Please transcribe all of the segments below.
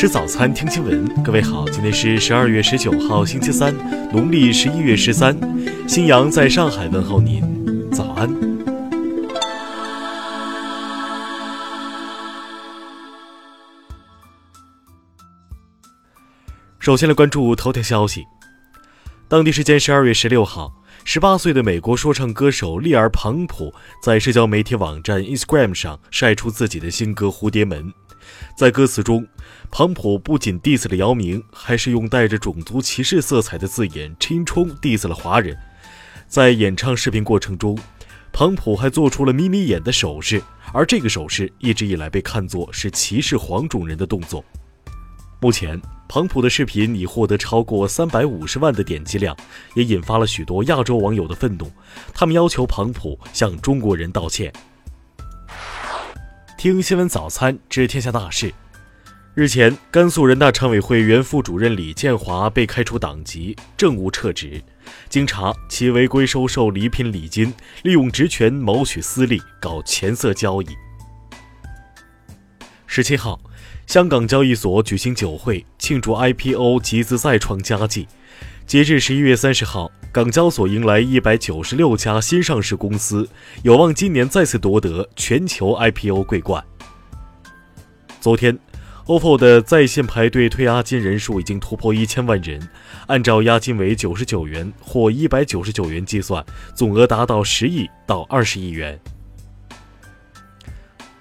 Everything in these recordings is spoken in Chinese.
吃早餐，听新闻。各位好，今天是十二月十九号，星期三，农历十一月十三。新阳在上海问候您，早安。首先来关注头条消息。当地时间十二月十六号，十八岁的美国说唱歌手利尔·庞普在社交媒体网站 Instagram 上晒出自己的新歌《蝴蝶门》。在歌词中，庞普不仅 diss 了姚明，还是用带着种族歧视色彩的字眼亲冲 diss 了华人。在演唱视频过程中，庞普还做出了眯眯眼的手势，而这个手势一直以来被看作是歧视黄种人的动作。目前，庞普的视频已获得超过三百五十万的点击量，也引发了许多亚洲网友的愤怒。他们要求庞普向中国人道歉。听新闻早餐知天下大事。日前，甘肃人大常委会原副主任李建华被开除党籍，政务撤职。经查，其违规收受礼品礼金，利用职权谋取私利，搞钱色交易。十七号。香港交易所举行酒会庆祝 IPO 集资再创佳绩。截至十一月三十号，港交所迎来一百九十六家新上市公司，有望今年再次夺得全球 IPO 桂冠。昨天，OPPO 的在线排队退押金人数已经突破一千万人，按照押金为九十九元或一百九十九元计算，总额达到十亿到二十亿元。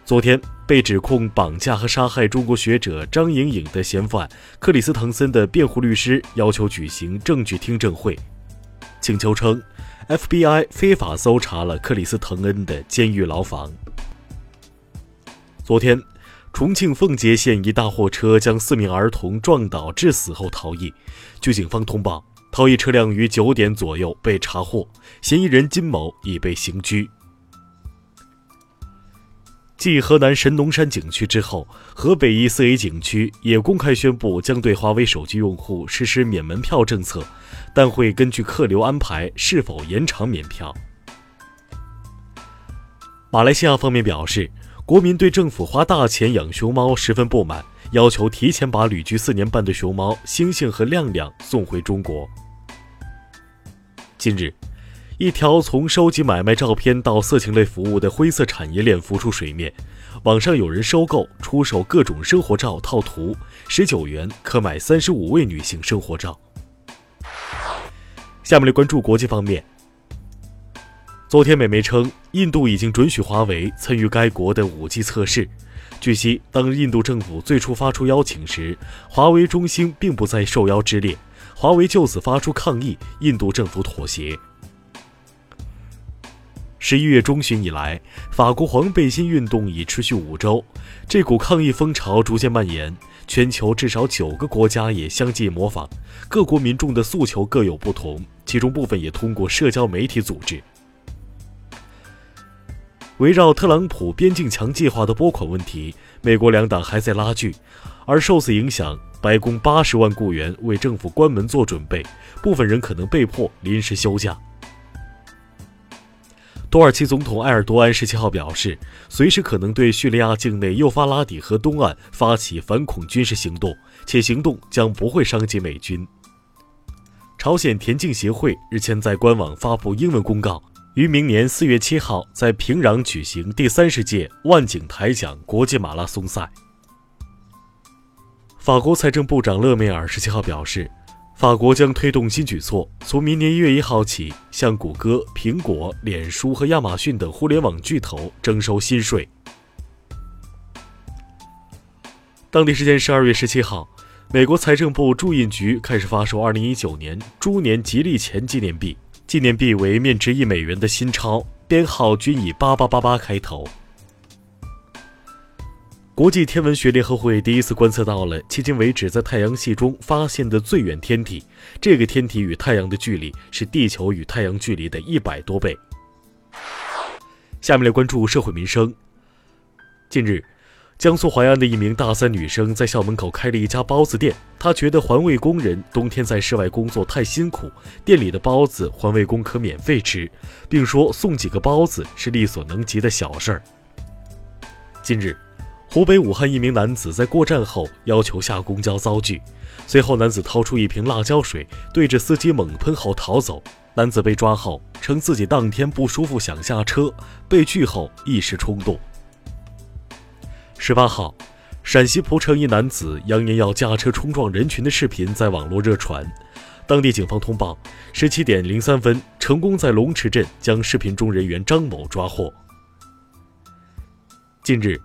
昨天。被指控绑架和杀害中国学者张莹颖的嫌犯克里斯滕森的辩护律师要求举行证据听证会，请求称，FBI 非法搜查了克里斯滕恩的监狱牢房。昨天，重庆奉节县一大货车将四名儿童撞倒致死后逃逸，据警方通报，逃逸车辆于九点左右被查获，嫌疑人金某已被刑拘。继河南神农山景区之后，河北一四 A 景区也公开宣布将对华为手机用户实施免门票政策，但会根据客流安排是否延长免票。马来西亚方面表示，国民对政府花大钱养熊猫十分不满，要求提前把旅居四年半的熊猫星星和亮亮送回中国。近日。一条从收集买卖照片到色情类服务的灰色产业链浮出水面，网上有人收购、出售各种生活照套图，十九元可买三十五位女性生活照。下面来关注国际方面。昨天，美媒称，印度已经准许华为参与该国的五 G 测试。据悉，当印度政府最初发出邀请时，华为、中兴并不在受邀之列，华为就此发出抗议，印度政府妥协。十一月中旬以来，法国黄背心运动已持续五周，这股抗议风潮逐渐蔓延，全球至少九个国家也相继模仿。各国民众的诉求各有不同，其中部分也通过社交媒体组织。围绕特朗普边境墙计划的拨款问题，美国两党还在拉锯，而受此影响，白宫八十万雇员为政府关门做准备，部分人可能被迫临时休假。土耳其总统埃尔多安十七号表示，随时可能对叙利亚境内幼发拉底河东岸发起反恐军事行动，且行动将不会伤及美军。朝鲜田径协会日前在官网发布英文公告，于明年四月七号在平壤举行第三十届万景台奖国际马拉松赛。法国财政部长勒梅尔十七号表示。法国将推动新举措，从明年一月一号起，向谷歌、苹果、脸书和亚马逊等互联网巨头征收新税。当地时间十二月十七号，美国财政部驻印局开始发售二零一九年猪年吉利钱纪念币，纪念币为面值一美元的新钞，编号均以八八八八开头。国际天文学联合会第一次观测到了迄今为止在太阳系中发现的最远天体，这个天体与太阳的距离是地球与太阳距离的一百多倍。下面来关注社会民生。近日，江苏淮安的一名大三女生在校门口开了一家包子店，她觉得环卫工人冬天在室外工作太辛苦，店里的包子环卫工可免费吃，并说送几个包子是力所能及的小事儿。近日。湖北武汉一名男子在过站后要求下公交遭拒，随后男子掏出一瓶辣椒水对着司机猛喷后逃走。男子被抓后称自己当天不舒服想下车，被拒后一时冲动。十八号，陕西蒲城一男子扬言要驾车冲撞人群的视频在网络热传，当地警方通报，十七点零三分成功在龙池镇将视频中人员张某抓获。近日。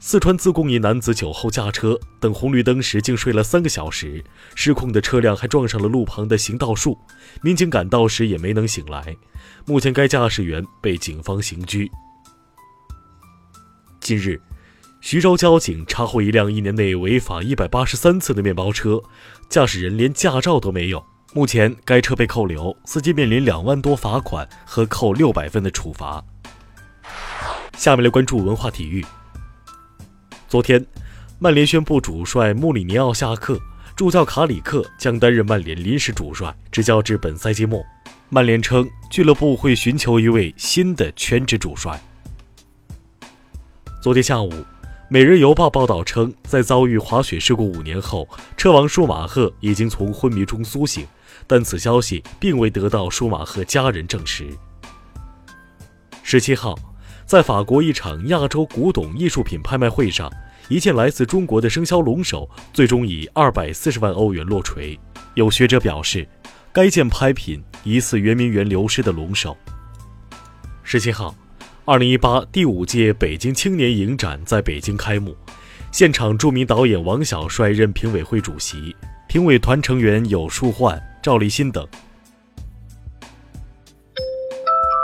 四川自贡一男子酒后驾车，等红绿灯时竟睡了三个小时，失控的车辆还撞上了路旁的行道树，民警赶到时也没能醒来。目前该驾驶员被警方刑拘。近日，徐州交警查获一辆一年内违法一百八十三次的面包车，驾驶人连驾照都没有。目前该车被扣留，司机面临两万多罚款和扣六百分的处罚。下面来关注文化体育。昨天，曼联宣布主帅穆里尼奥下课，助教卡里克将担任曼联临时主帅，执教至本赛季末。曼联称，俱乐部会寻求一位新的全职主帅。昨天下午，《每日邮报》报道称，在遭遇滑雪事故五年后，车王舒马赫已经从昏迷中苏醒，但此消息并未得到舒马赫家人证实。十七号。在法国一场亚洲古董艺术品拍卖会上，一件来自中国的生肖龙首最终以二百四十万欧元落锤。有学者表示，该件拍品疑似圆明园流失的龙首。十七号，二零一八第五届北京青年影展在北京开幕，现场著名导演王小帅任评委会主席，评委团成员有舒焕、赵立新等。